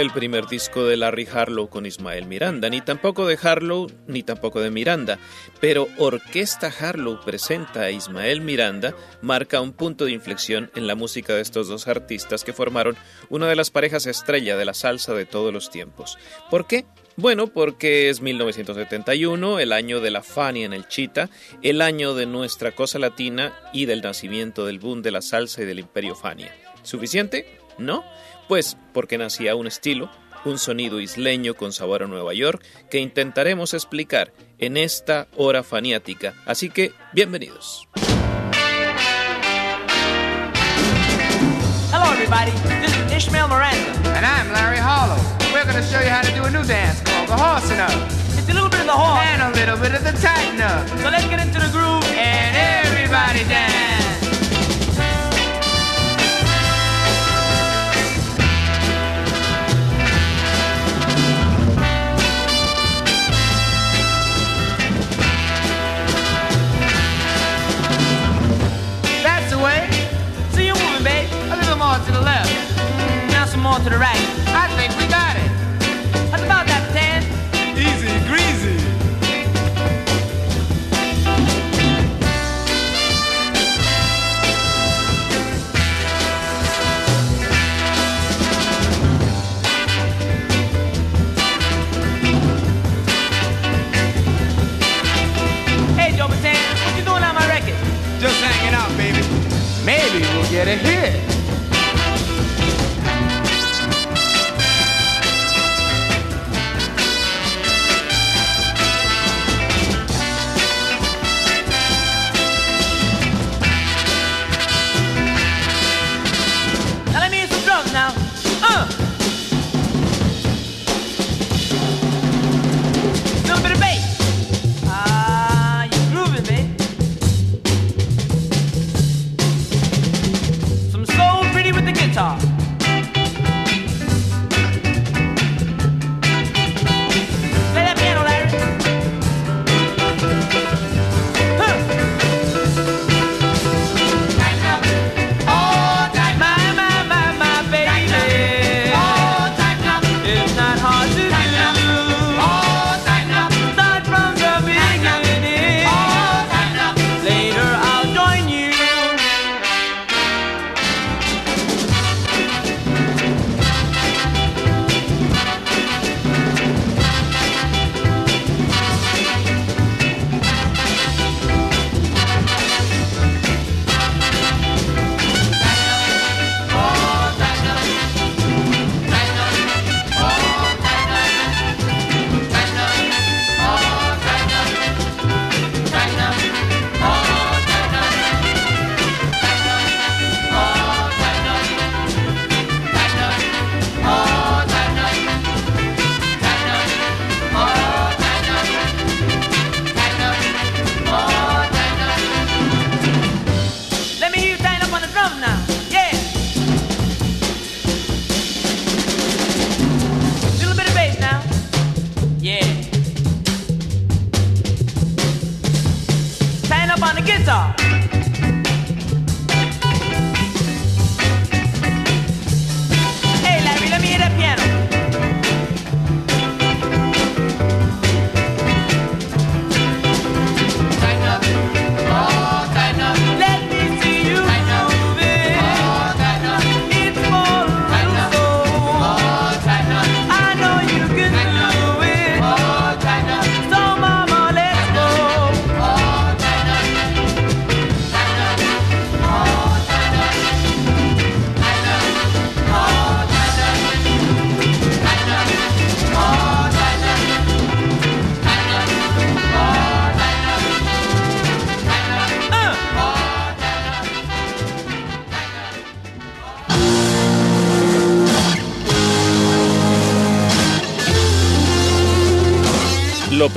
El primer disco de Larry Harlow con Ismael Miranda, ni tampoco de Harlow, ni tampoco de Miranda, pero Orquesta Harlow presenta a Ismael Miranda marca un punto de inflexión en la música de estos dos artistas que formaron una de las parejas estrella de la salsa de todos los tiempos. ¿Por qué? Bueno, porque es 1971, el año de la Fania en el Chita, el año de nuestra cosa latina y del nacimiento del boom de la salsa y del imperio Fania. ¿Suficiente? ¿No? Pues porque nacía un estilo, un sonido isleño con sabor a Nueva York que intentaremos explicar en esta hora faniática. Así que, bienvenidos. Hello, everybody. This is Ishmael Miranda. And I'm Larry Harlow. We're going to show you how to do a new dance called the horsing up. It's a little bit of the horse. And a little bit of the tighten up. To the right.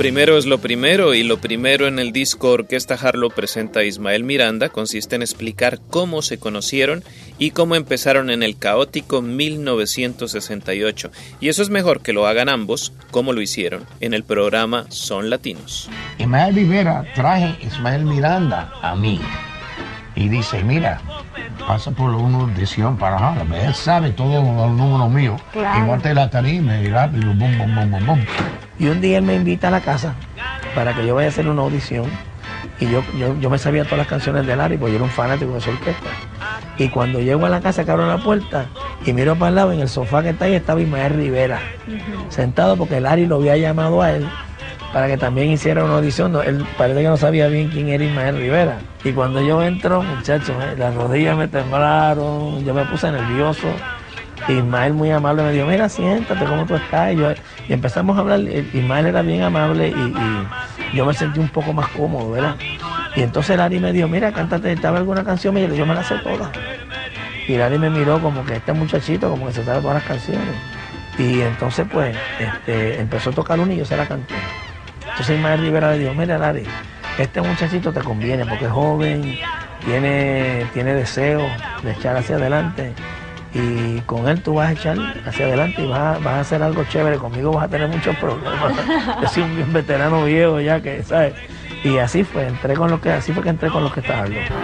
Primero es lo primero y lo primero en el disco Orquesta Harlow presenta a Ismael Miranda consiste en explicar cómo se conocieron y cómo empezaron en el caótico 1968. Y eso es mejor que lo hagan ambos, como lo hicieron en el programa Son Latinos. Ismael Rivera traje Ismael Miranda a mí y dice, mira, pasa por una audición para Harlem. Él sabe todos los números míos. Claro. Igual te la tarima y rápido, bum, bum, bum, bum, bum. Y un día él me invita a la casa para que yo vaya a hacer una audición. Y yo, yo, yo me sabía todas las canciones de Larry, porque yo era un fanático de su orquesta. Y cuando llego a la casa, que abro la puerta y miro para el lado, en el sofá que está ahí estaba Ismael Rivera, sentado porque Larry lo había llamado a él para que también hiciera una audición. No, él parece que no sabía bien quién era Ismael Rivera. Y cuando yo entro, muchachos, eh, las rodillas me temblaron, yo me puse nervioso. Ismael muy amable me dijo, mira, siéntate, ¿cómo tú estás? Y, yo- y empezamos a hablar, Ismael era bien amable y, yo me sentí un poco más cómodo, ¿verdad? Y entonces Larry me dijo, mira, cántate, ¿estaba alguna canción? Y yo, me la sé todas. Y Larry me miró como que este muchachito, como que se sabe todas las canciones. Y entonces pues este, empezó a tocar una y yo se la canté. Entonces Ismael Rivera le dijo, mira Larry, este muchachito te conviene porque es joven, tiene, tiene deseo de echar hacia adelante y con él tú vas a echar hacia adelante y vas a, vas a hacer algo chévere, conmigo vas a tener muchos problemas. Yo soy un veterano viejo ya que, ¿sabes? Y así fue, entré con lo que, así fue que entré con lo que estás hablando.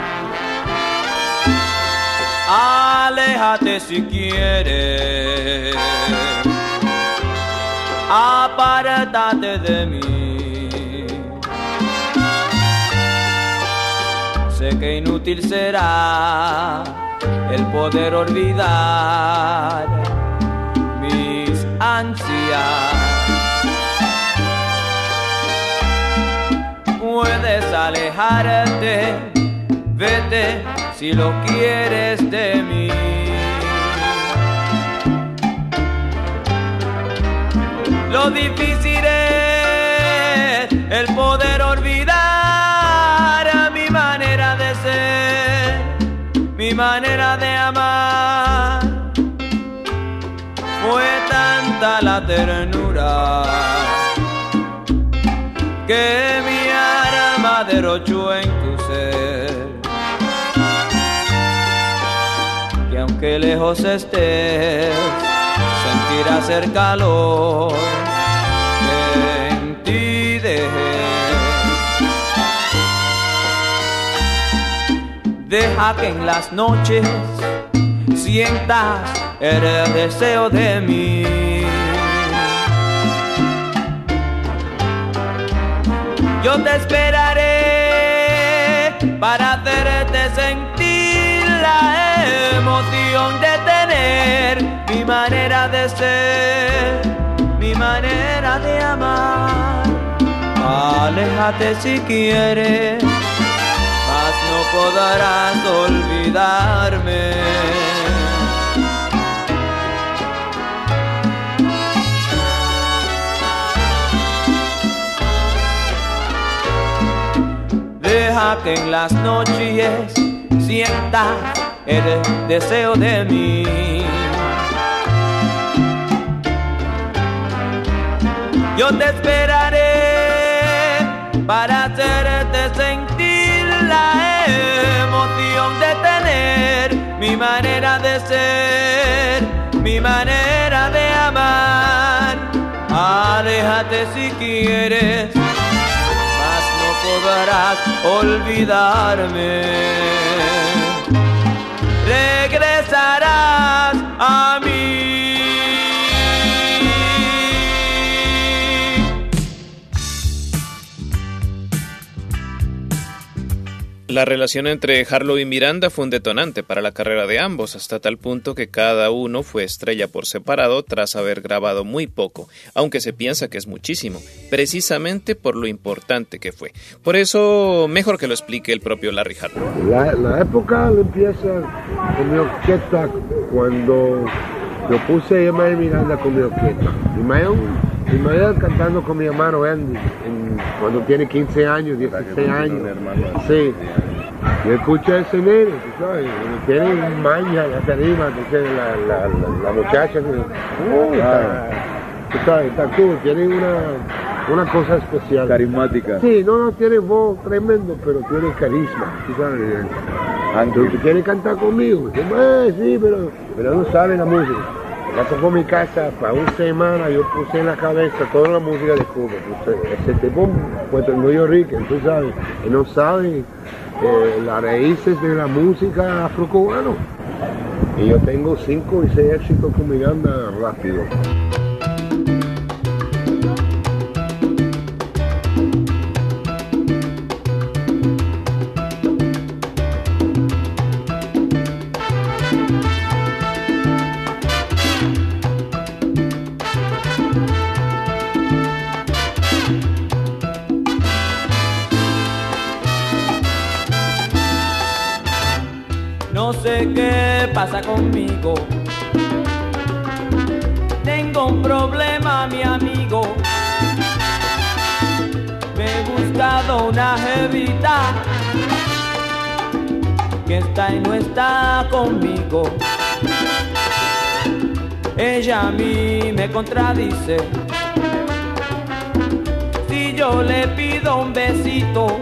Aléjate si quieres. Apártate de mí. Sé que inútil será el poder olvidar mis ansias. Puedes alejarte, vete si lo quieres de mí. Lo difícil que mi alma derrochó en tu ser. Que aunque lejos estés, sentirás el calor que en ti dejé. Deja que en las noches sientas el deseo de mí. Yo te esperaré para hacerte sentir la emoción de tener mi manera de ser, mi manera de amar. Aléjate si quieres, mas no podrás olvidarme. Que en las noches sientas el deseo de mí. Yo te esperaré para hacerte sentir la emoción de tener mi manera de ser, mi manera de amar. Aléjate si quieres olvidarme. Regresarás a La relación entre Harlow y Miranda fue un detonante para la carrera de ambos, hasta tal punto que cada uno fue estrella por separado tras haber grabado muy poco, aunque se piensa que es muchísimo, precisamente por lo importante que fue. Por eso, mejor que lo explique el propio Larry Harlow. La, época empieza en mi orquesta cuando yo puse a Miranda con mi orquesta. Ismael, Ismael cantando con mi hermano Andy en- cuando tiene 15 años, 16 años. Sí. Yo escucho a ese nene, sabes, tiene maña la tarima, que es la, la, la, la muchacha. uh, está, tú sabes, está cool, tiene una, una cosa especial. Carismática. Sí, no, no tiene voz tremendo, pero tiene carisma. ¿tú sabes? Ángel. ¿Tú quieres cantar conmigo? "Eh, sí, pero, pero no sabe la música. Ya tocó mi casa para una semana, yo puse en la cabeza toda la música de Cuba. Ese tipo, Puerto New Rico, tú sabes, que no sabe eh, las raíces de la música afrocubana. Y yo tengo cinco y seis éxitos con Miranda rápido. Qué pasa conmigo. Tengo un problema, mi amigo. Me he buscado una jevita que está y no está conmigo. Ella a mí me contradice. Si yo le pido un besito,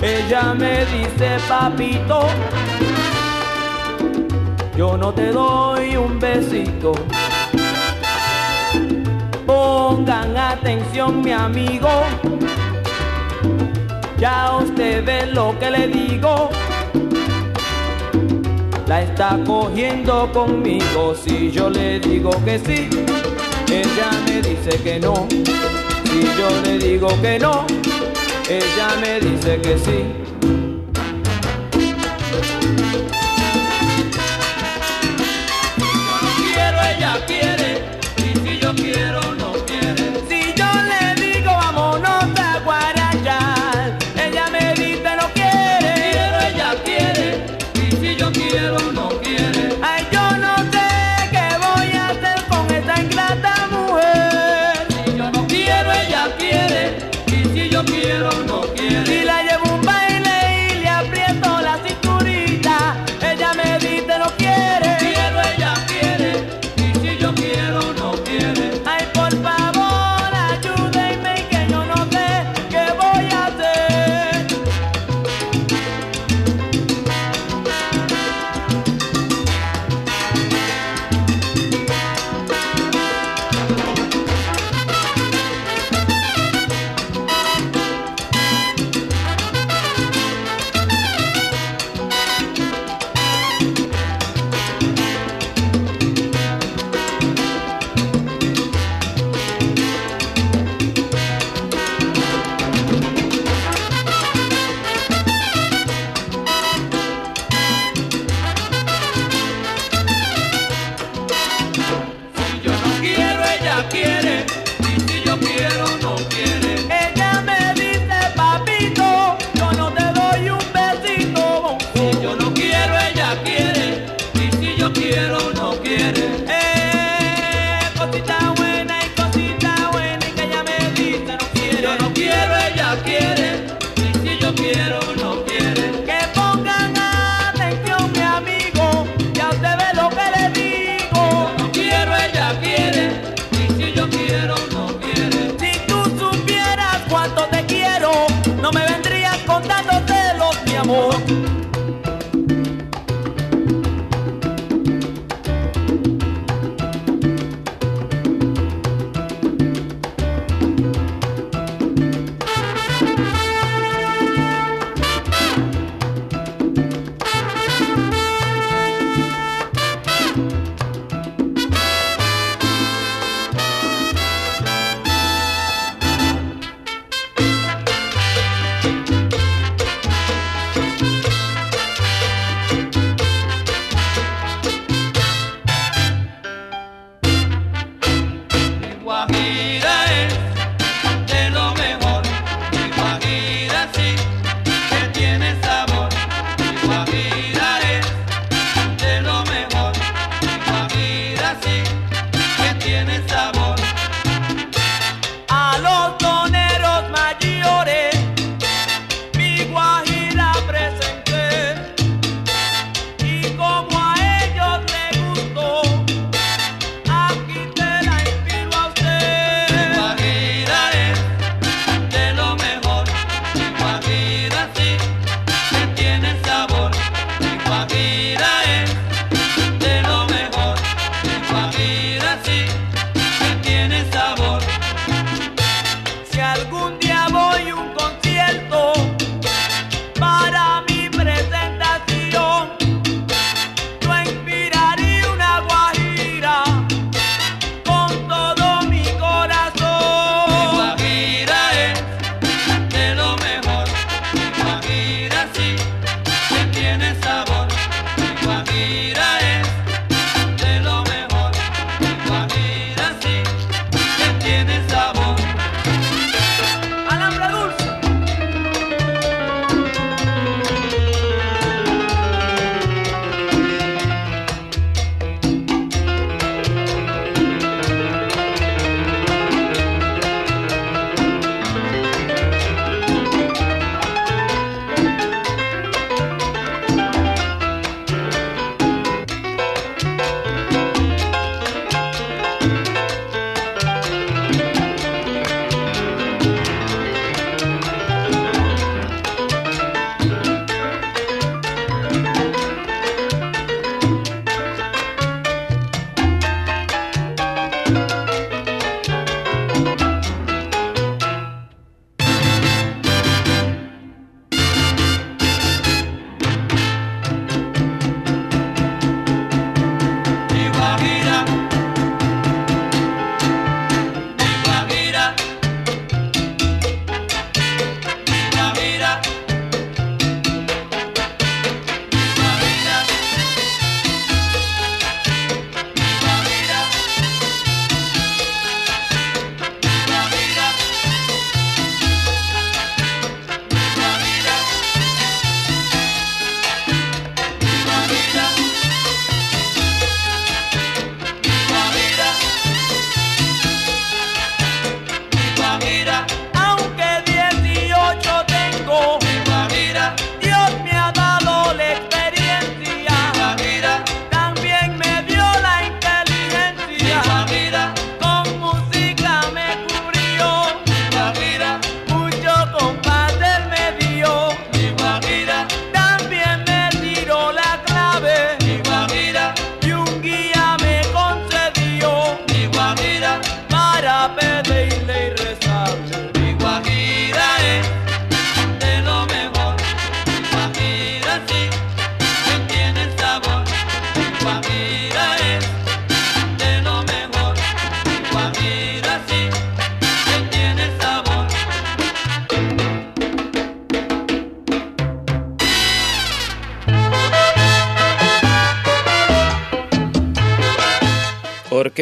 ella me dice, papito, yo no te doy un besito. Pongan atención, mi amigo. Ya usted ve lo que le digo. La está cogiendo conmigo. Si yo le digo que sí, ella me dice que no. Si yo le digo que no, ella me dice que sí.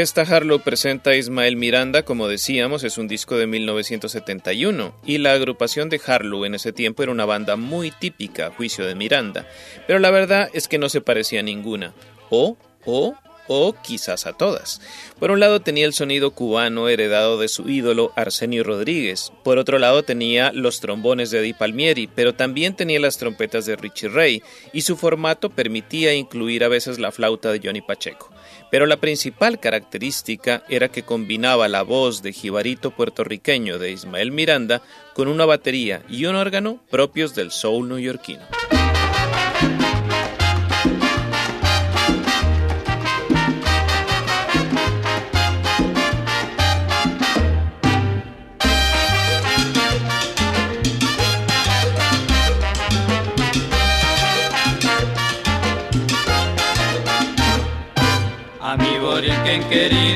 Orquesta Harlow presenta a Ismael Miranda, como decíamos, es un disco de 1971 y la agrupación de Harlow en ese tiempo era una banda muy típica, a juicio de Miranda, pero la verdad es que no se parecía a ninguna, o, o o quizás a todas. Por un lado tenía el sonido cubano heredado de su ídolo Arsenio Rodríguez, por otro lado tenía los trombones de Di Palmieri, pero también tenía las trompetas de Richie Ray, y su formato permitía incluir a veces la flauta de Johnny Pacheco. Pero la principal característica era que combinaba la voz de jibarito puertorriqueño de Ismael Miranda con una batería y un órgano propios del soul neoyorquino.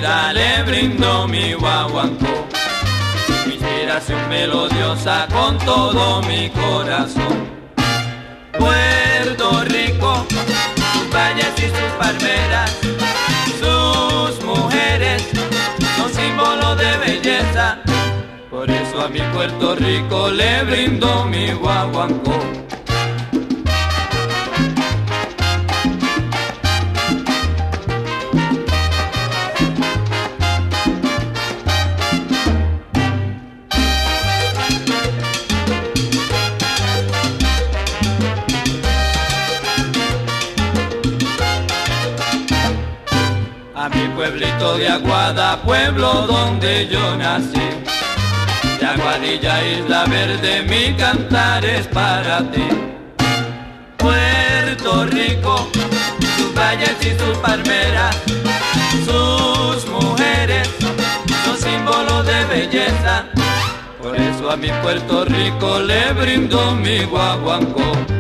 Le brindo mi guaguancó. Mi inspiración melodiosa con todo mi corazón. Puerto Rico, sus valles y sus palmeras, sus mujeres son símbolo de belleza. Por eso a mi Puerto Rico le brindo mi guaguancó. Aguada, pueblo donde yo nací. De Aguadilla, Isla Verde, mi cantar es para ti. Puerto Rico, sus valles y sus palmeras, sus mujeres son símbolo de belleza. Por eso a mi Puerto Rico le brindo mi guaguancó.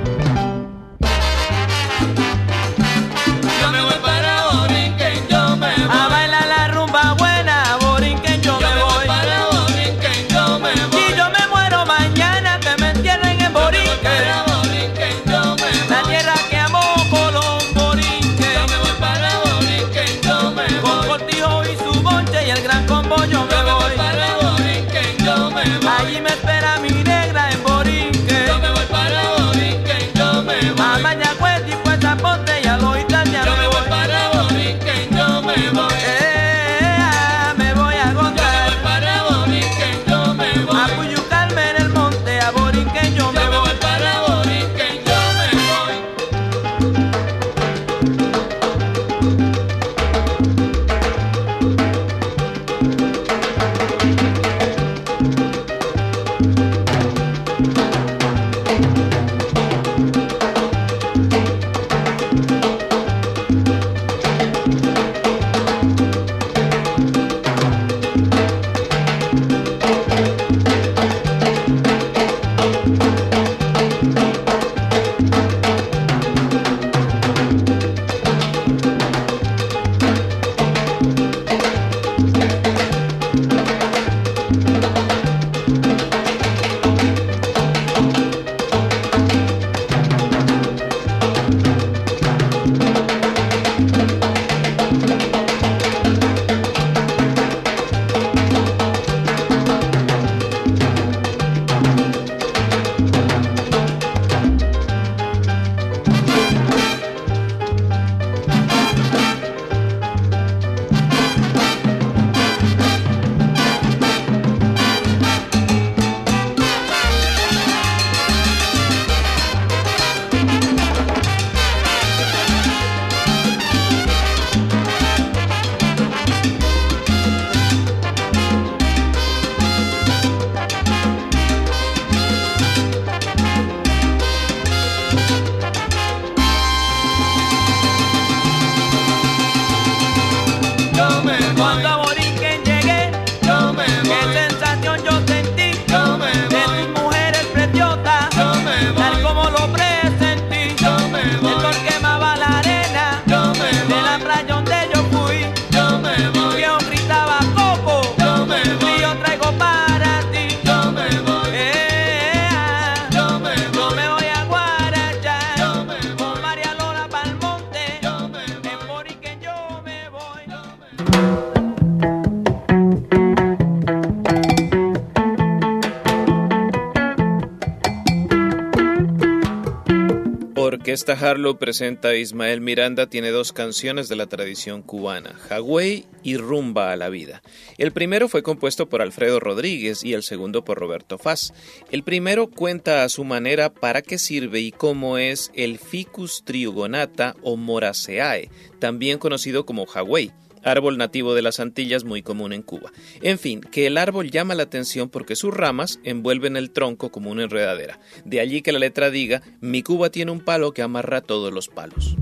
Orquesta Harlow presenta a Ismael Miranda tiene dos canciones de la tradición cubana, Hawái y Rumba a la Vida. El primero fue compuesto por Alfredo Rodríguez y el segundo por Roberto Faz. El primero cuenta a su manera para qué sirve y cómo es el Ficus triugonata o Moraceae, también conocido como Hawái árbol nativo de las Antillas muy común en Cuba. En fin, que el árbol llama la atención porque sus ramas envuelven el tronco como una enredadera. De allí que la letra diga, mi Cuba tiene un palo que amarra todos los palos.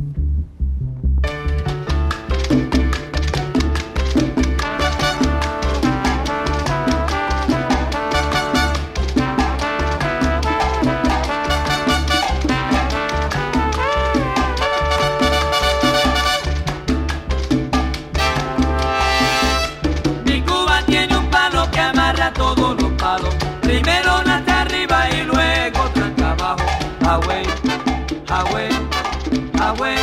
highway, highway, highway,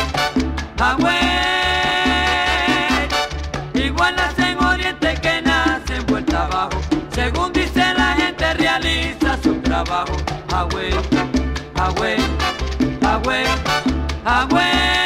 highway. Igualas en Oriente que nacen vuelta abajo, según dice la gente realiza su trabajo. Highway, highway, highway, highway.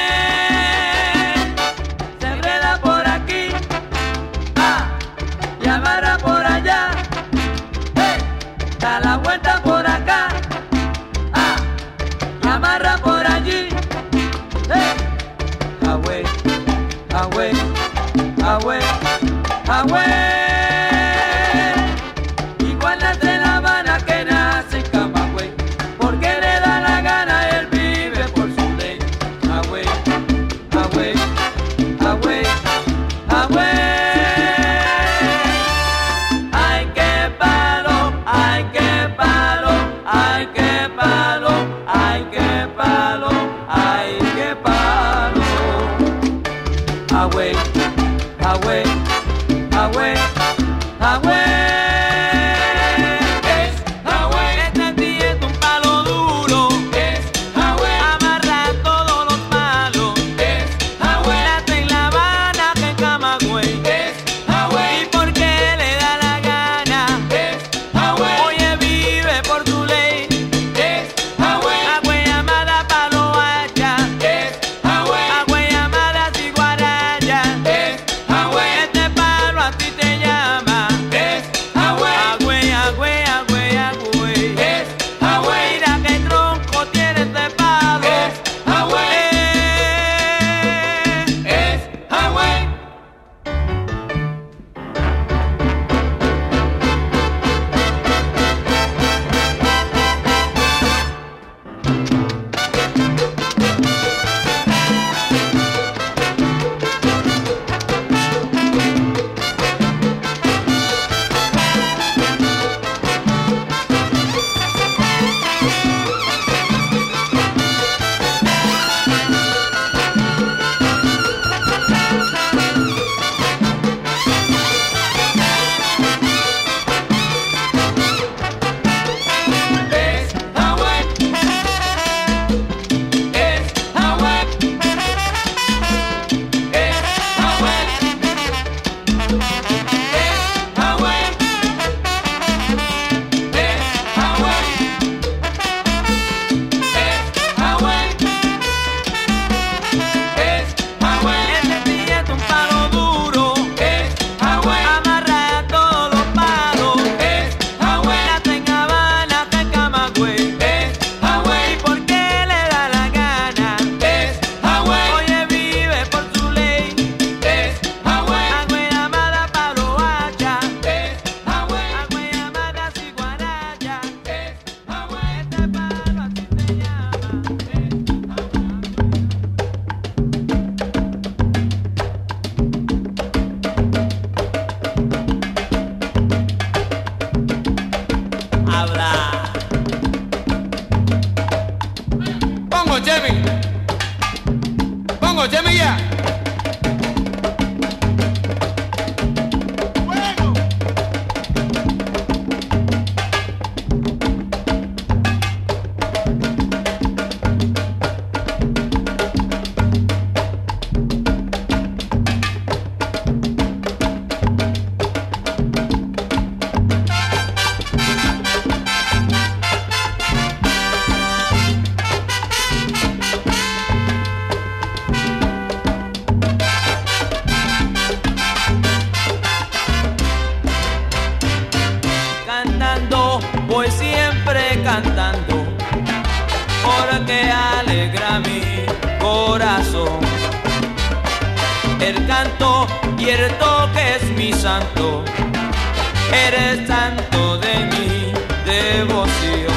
Eres santo de mi devoción.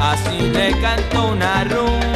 Así le canto una rumba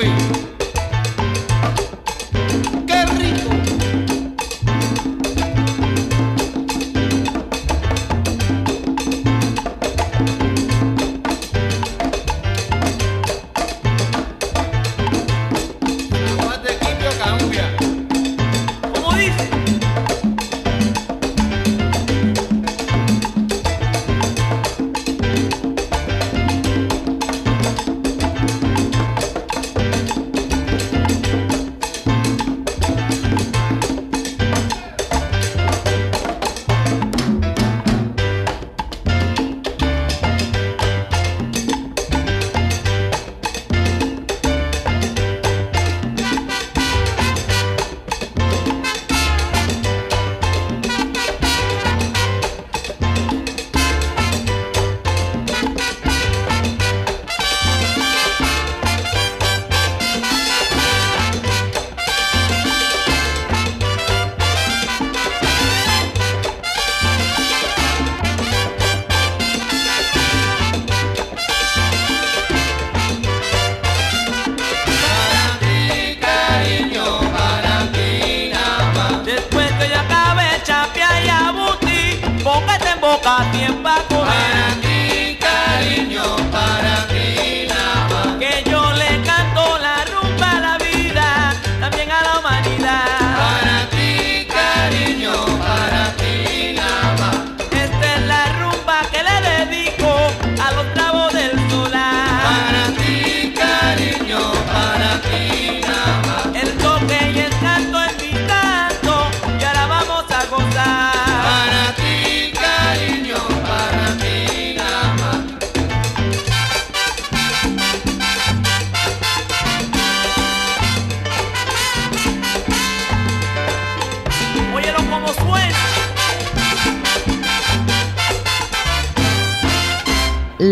Luiz.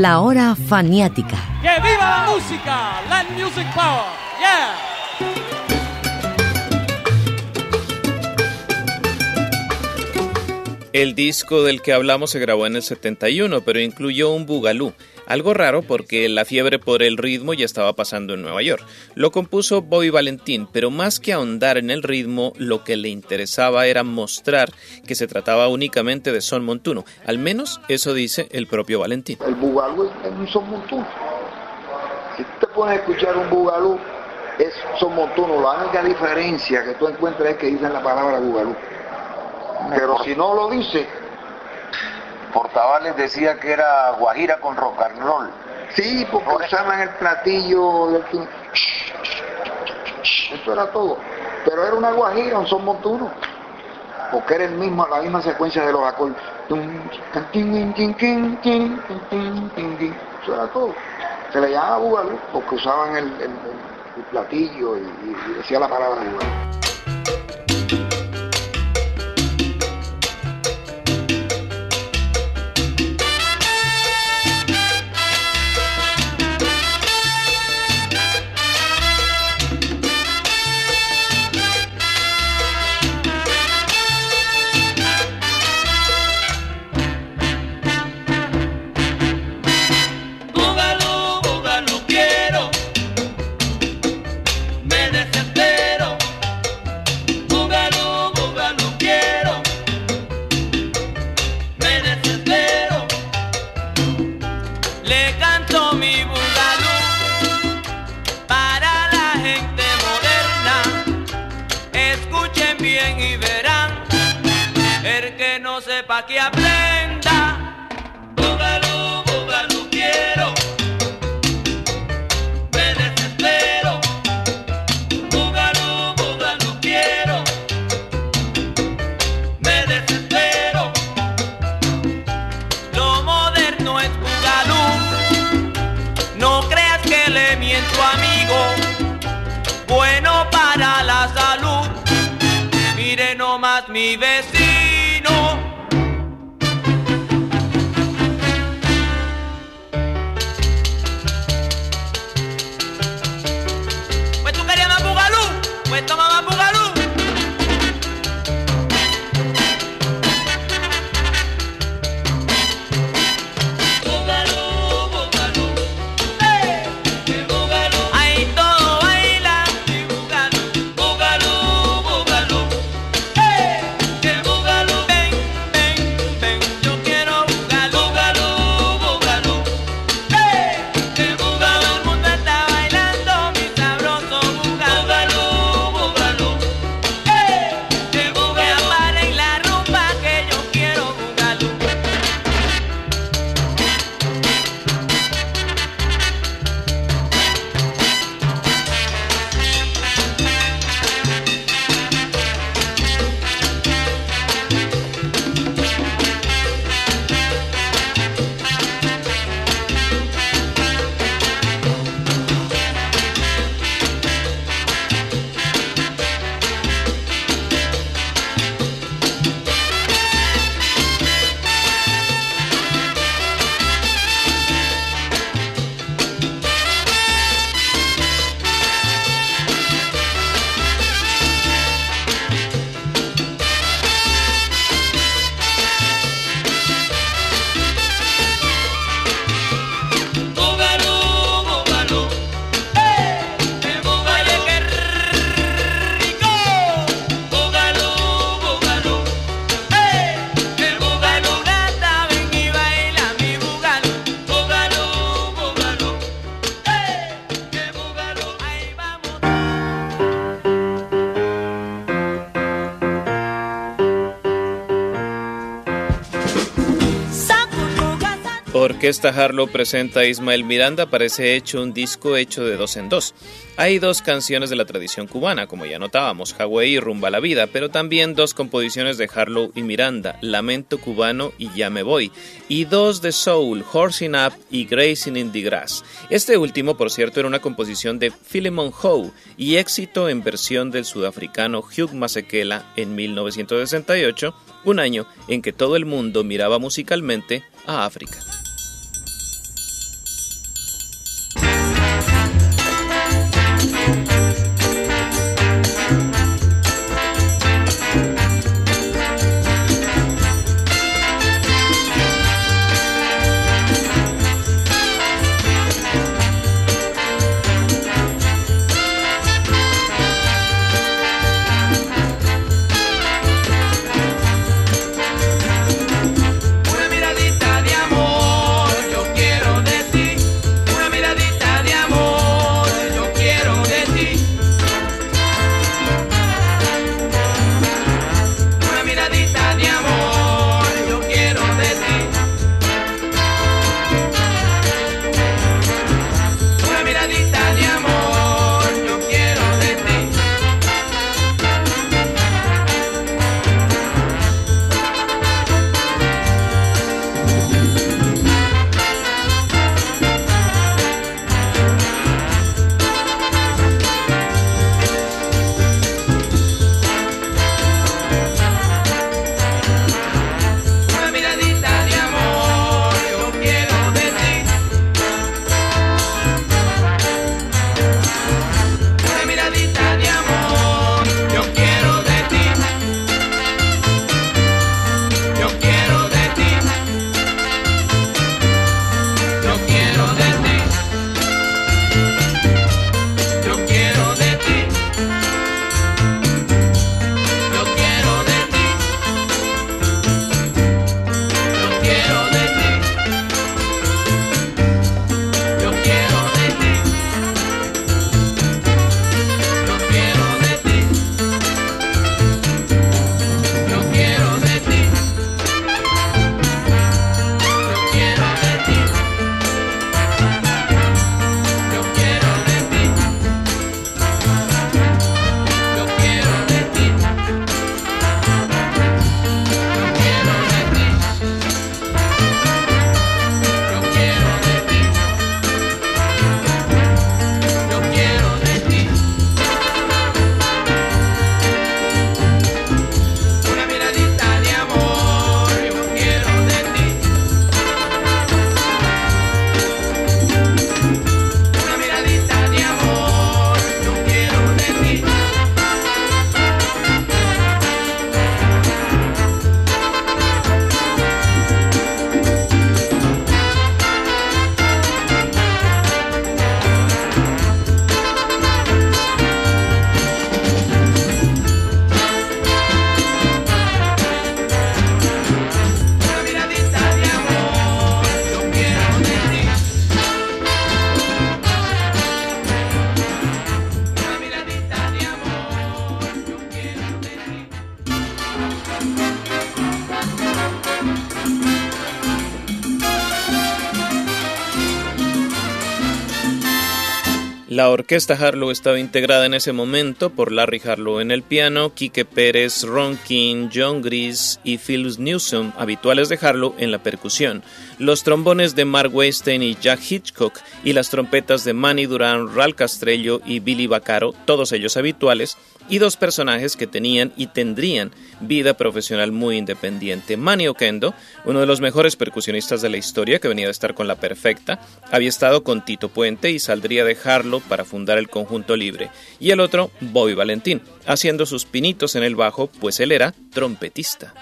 La hora faniática. ¡Que viva la música! Land Music Power. Yeah. El disco del que hablamos se grabó en el 71, pero incluyó un bugalú, algo raro porque la fiebre por el ritmo ya estaba pasando en Nueva York. Lo compuso Bobby Valentín, pero más que ahondar en el ritmo, lo que le interesaba era mostrar que se trataba únicamente de son montuno. Al menos eso dice el propio Valentín. El bugalú es un son montuno. Si te pones a escuchar un bugalú, es son montuno. La única diferencia que tú encuentras es que dicen la palabra bugalú. Pero si no lo dice, Portavales decía que era guajira con rock and roll. Sí, porque usaban el platillo del tum... Esto era todo. Pero era una guajira, un son montuno. Porque era el mismo, la misma secuencia de los acordes. Eso era todo. Se le llamaba bugalú porque usaban el, platillo y, decía la palabra bugalú. Orquesta Harlow presenta a Ismael Miranda, parece hecho un disco hecho de dos en dos. Hay dos canciones de la tradición cubana, como ya notábamos, Hawái y Rumba la Vida, pero también dos composiciones de Harlow y Miranda, Lamento Cubano y Ya Me Voy, y dos de Soul, Horsing Up y Grazing in the Grass. Este último, por cierto, era una composición de Philemon Howe y éxito en versión del sudafricano Hugh Masekela en 1968, un año en que todo el mundo miraba musicalmente a África. Orquesta Harlow estaba integrada en ese momento por Larry Harlow en el piano, Quique Pérez, Ron King, John Gris y Phil Newsom, habituales de Harlow en la percusión, los trombones de Mark Weinstein y Jack Hitchcock y las trompetas de Manny Duran, Ral Castrello y Billy Baccaro, todos ellos habituales, y dos personajes que tenían y tendrían vida profesional muy independiente. Manny Okendo, uno de los mejores percusionistas de la historia que venía de estar con la perfecta, había estado con Tito Puente y saldría de dejarlo para fundar el conjunto libre. Y el otro, Bobby Valentín, haciendo sus pinitos en el bajo, pues él era trompetista.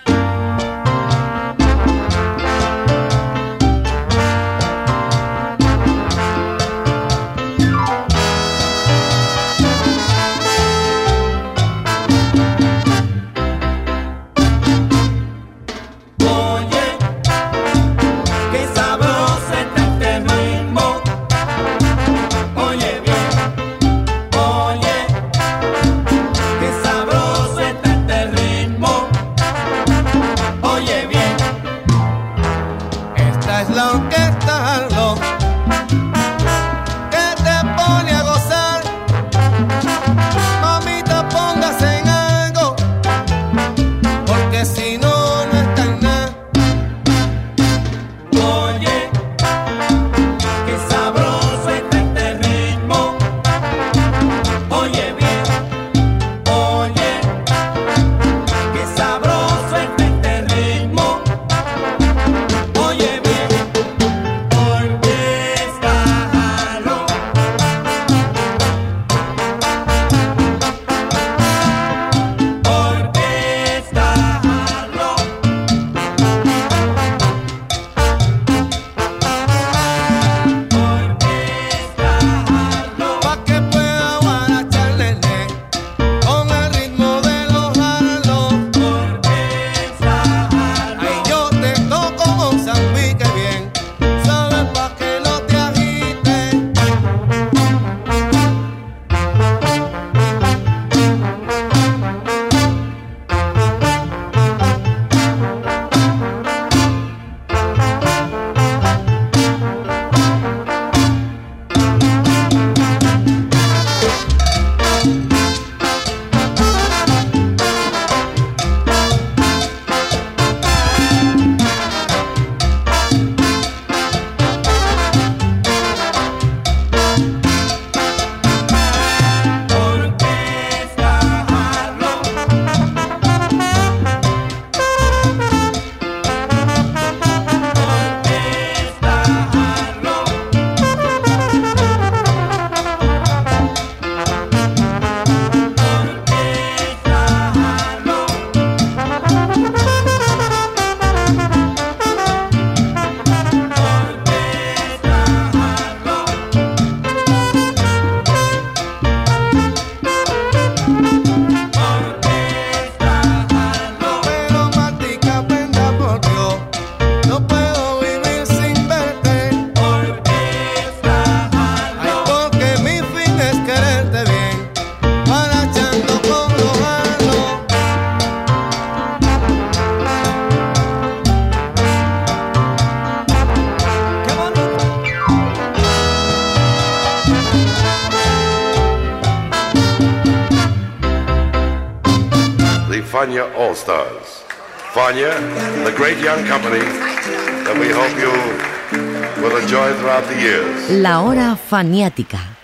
La hora faniática.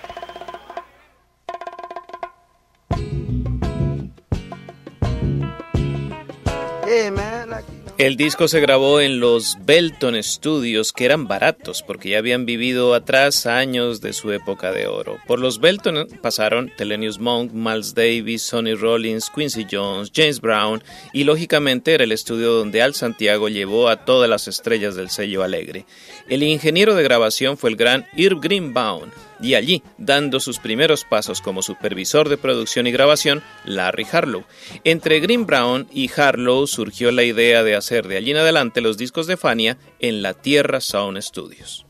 El disco se grabó en los Belton Studios, que eran baratos porque ya habían vivido atrás años de su época de oro. Por los Belton pasaron Thelonious Monk, Miles Davis, Sonny Rollins, Quincy Jones, James Brown y lógicamente era el estudio donde Al Santiago llevó a todas las estrellas del sello alegre. El ingeniero de grabación fue el gran Irv Greenbaum y allí, dando sus primeros pasos como supervisor de producción y grabación, Larry Harlow. Entre Green Brown y Harlow surgió la idea de hacer de allí en adelante los discos de Fania en la Tierra Sound Studios.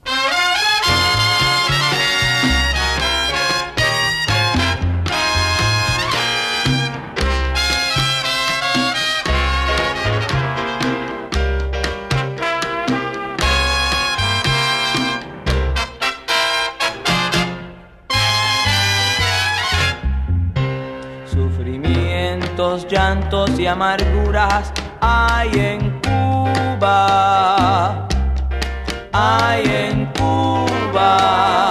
llantos y amarguras hay en Cuba, hay en Cuba.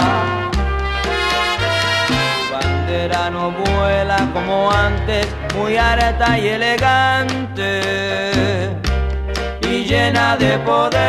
Su bandera no vuela como antes, muy areta y elegante y llena de poder.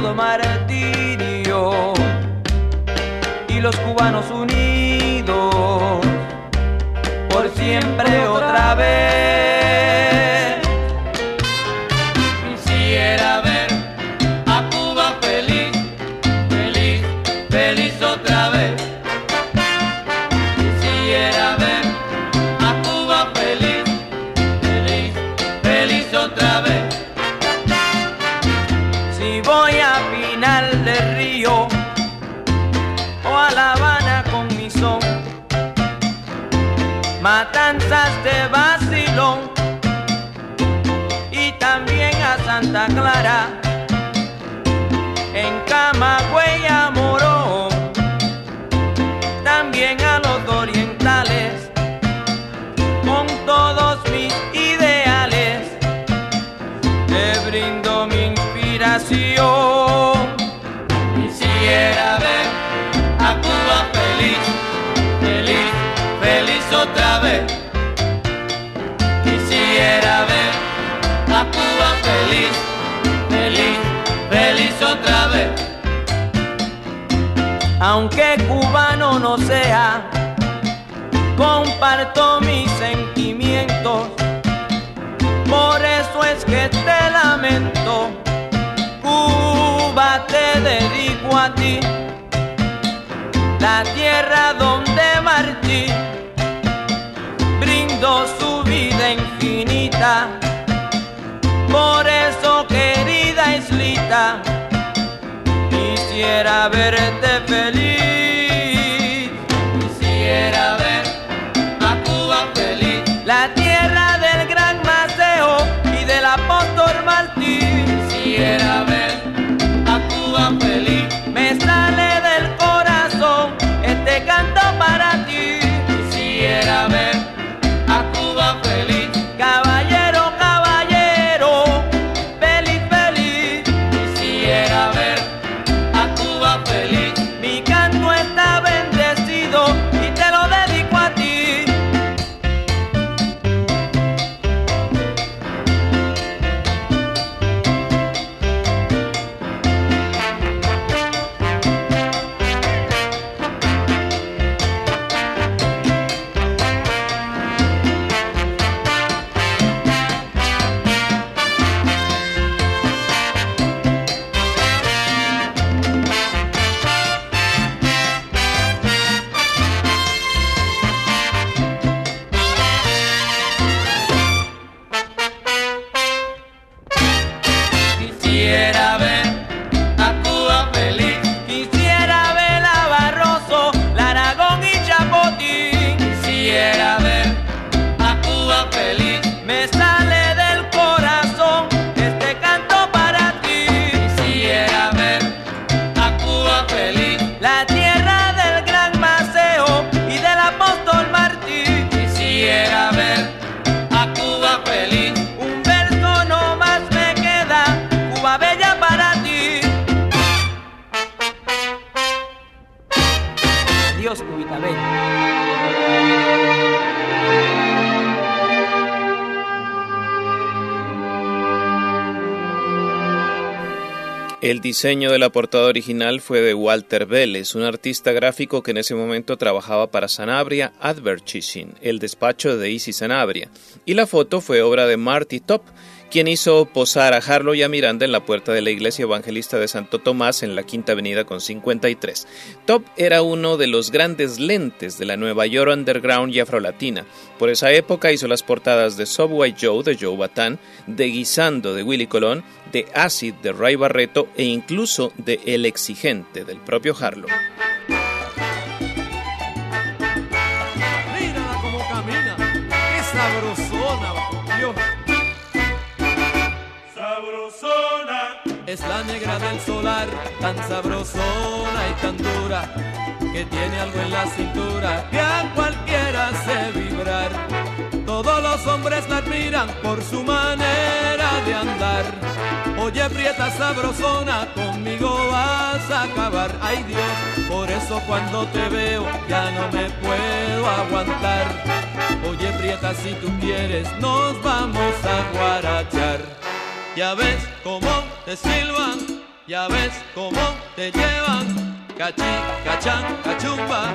todo martirio y los cubanos unidos por siempre otra vez. aunque cubano no sea, comparto mis sentimientos, por eso es que te lamento, Cuba te dedico a ti, la tierra donde Martí brindó su vida infinita, por eso querida islita, quisiera verte feliz. El diseño de la portada original fue de Walter Vélez, un artista gráfico que en ese momento trabajaba para Sanabria Advertising, el despacho de Easy Sanabria, y la foto fue obra de Marty Top, quien hizo posar a Harlow y a Miranda en la puerta de la iglesia evangelista de Santo Tomás en la Quinta Avenida con 53. Top era uno de los grandes lentes de la Nueva York underground y afrolatina. Por esa época hizo las portadas de Subway Joe de Joe Batán, de Guisando de Willy Colón, de Acid de Ray Barreto e incluso de El Exigente del propio Harlow. Es la negra del solar, tan sabrosona y tan dura, que tiene algo en la cintura que a cualquiera hace vibrar. Todos los hombres la admiran por su manera de andar. Oye, prieta sabrosona, conmigo vas a acabar. Ay Dios, por eso cuando te veo ya no me puedo aguantar. Oye, prieta, si tú quieres, nos vamos a guarachar. Ya ves cómo te silban, ya ves cómo te llevan. Cachi, cachán, cachumba,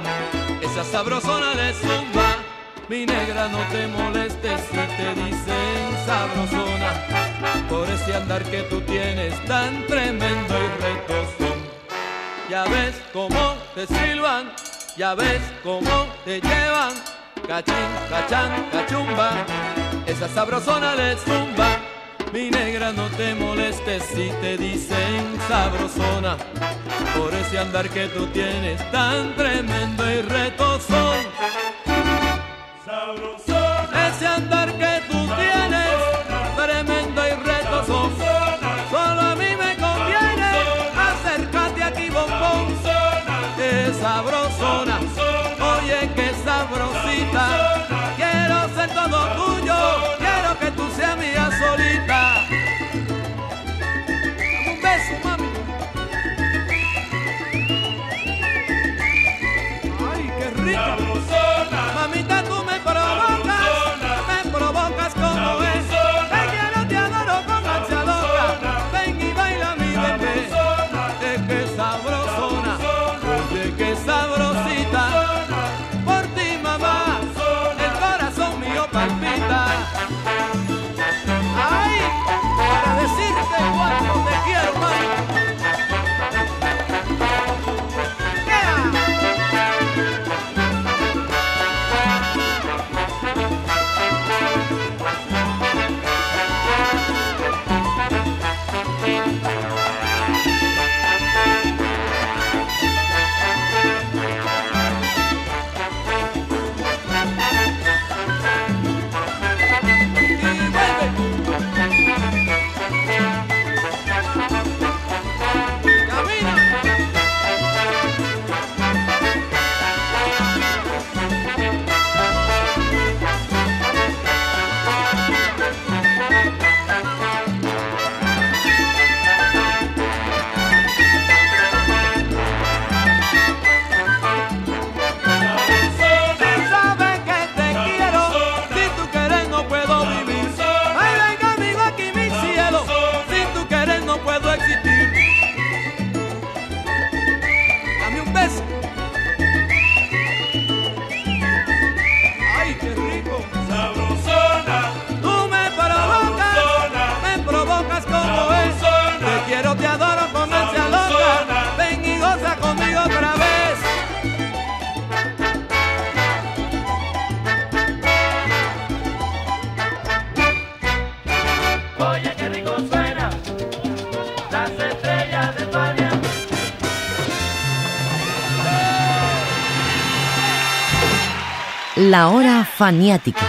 esa sabrosona de zumba. Mi negra, no te molestes si te dicen sabrosona. Por ese andar que tú tienes tan tremendo y retosón. Ya ves cómo te silban, ya ves cómo te llevan. Cachín, cachán, cachumba, esa sabrosona de zumba. Mi negra, no te molestes si te dicen sabrosona, por ese andar que tú tienes tan tremendo y retozón. Faniática.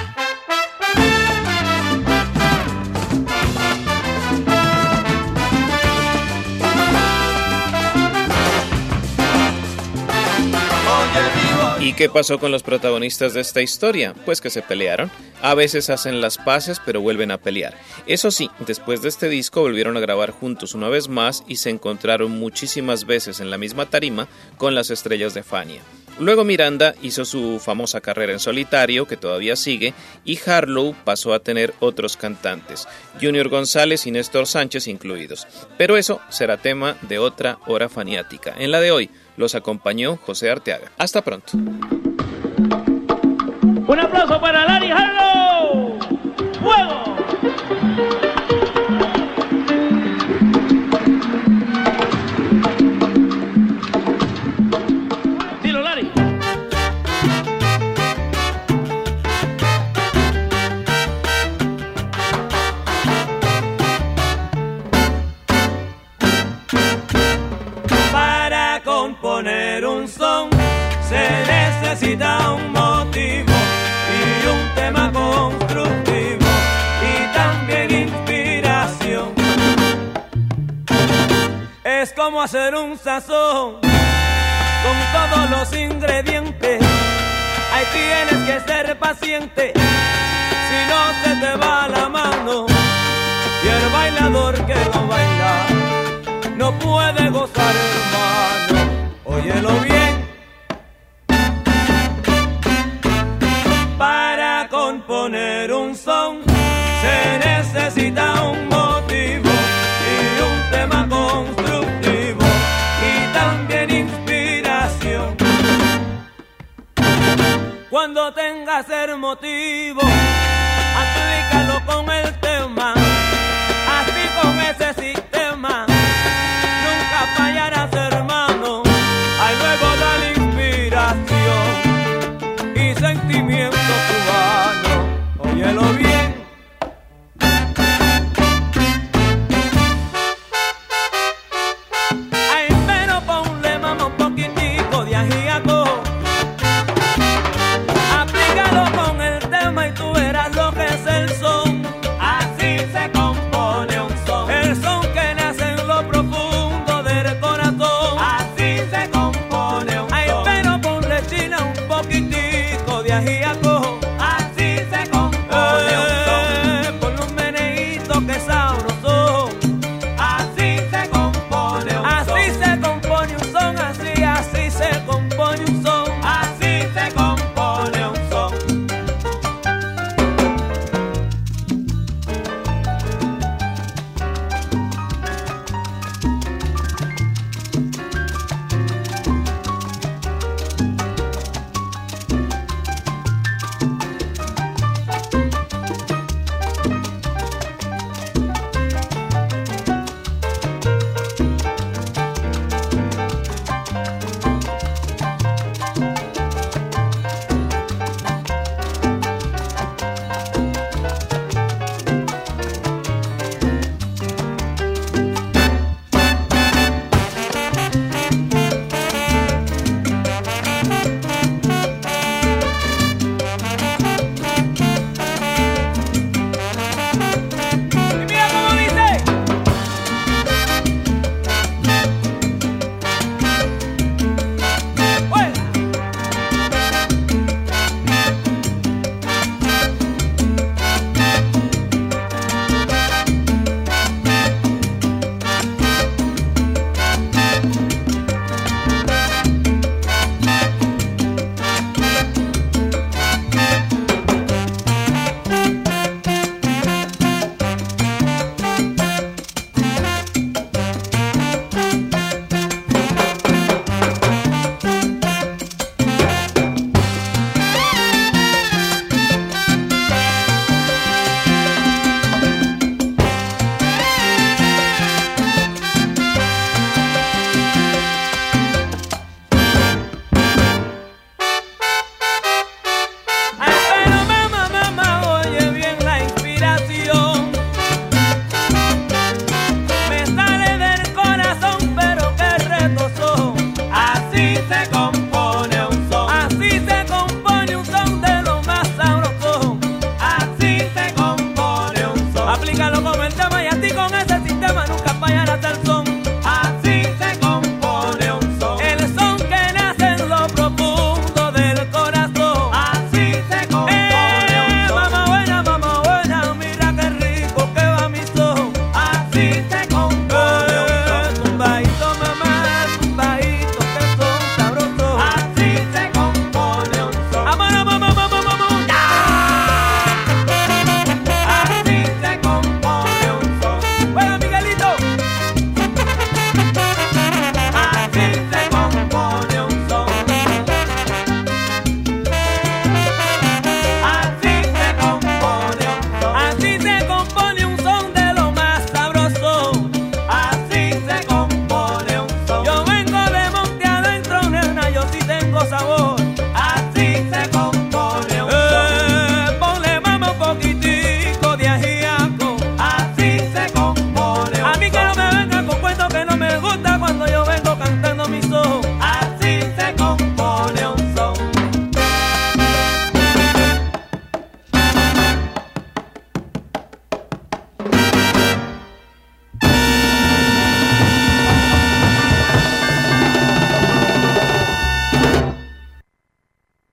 ¿Y qué pasó con los protagonistas de esta historia? Pues que se pelearon. A veces hacen las paces, pero vuelven a pelear. Eso sí, después de este disco volvieron a grabar juntos una vez más y se encontraron muchísimas veces en la misma tarima con las estrellas de Fania. Luego Miranda hizo su famosa carrera en solitario, que todavía sigue, y Harlow pasó a tener otros cantantes, Junior González y Néstor Sánchez incluidos. Pero eso será tema de otra hora faniática. En la de hoy los acompañó José Arteaga. Hasta pronto. Un aplauso para Larry Harlow. ¡Fuego! hacer un sazón con todos los ingredientes. Ahí tienes que ser paciente, si no se te va la mano. Y el bailador que no baila no puede gozar, hermano. Óyelo bien. ser motivo, aplícalo con el tema.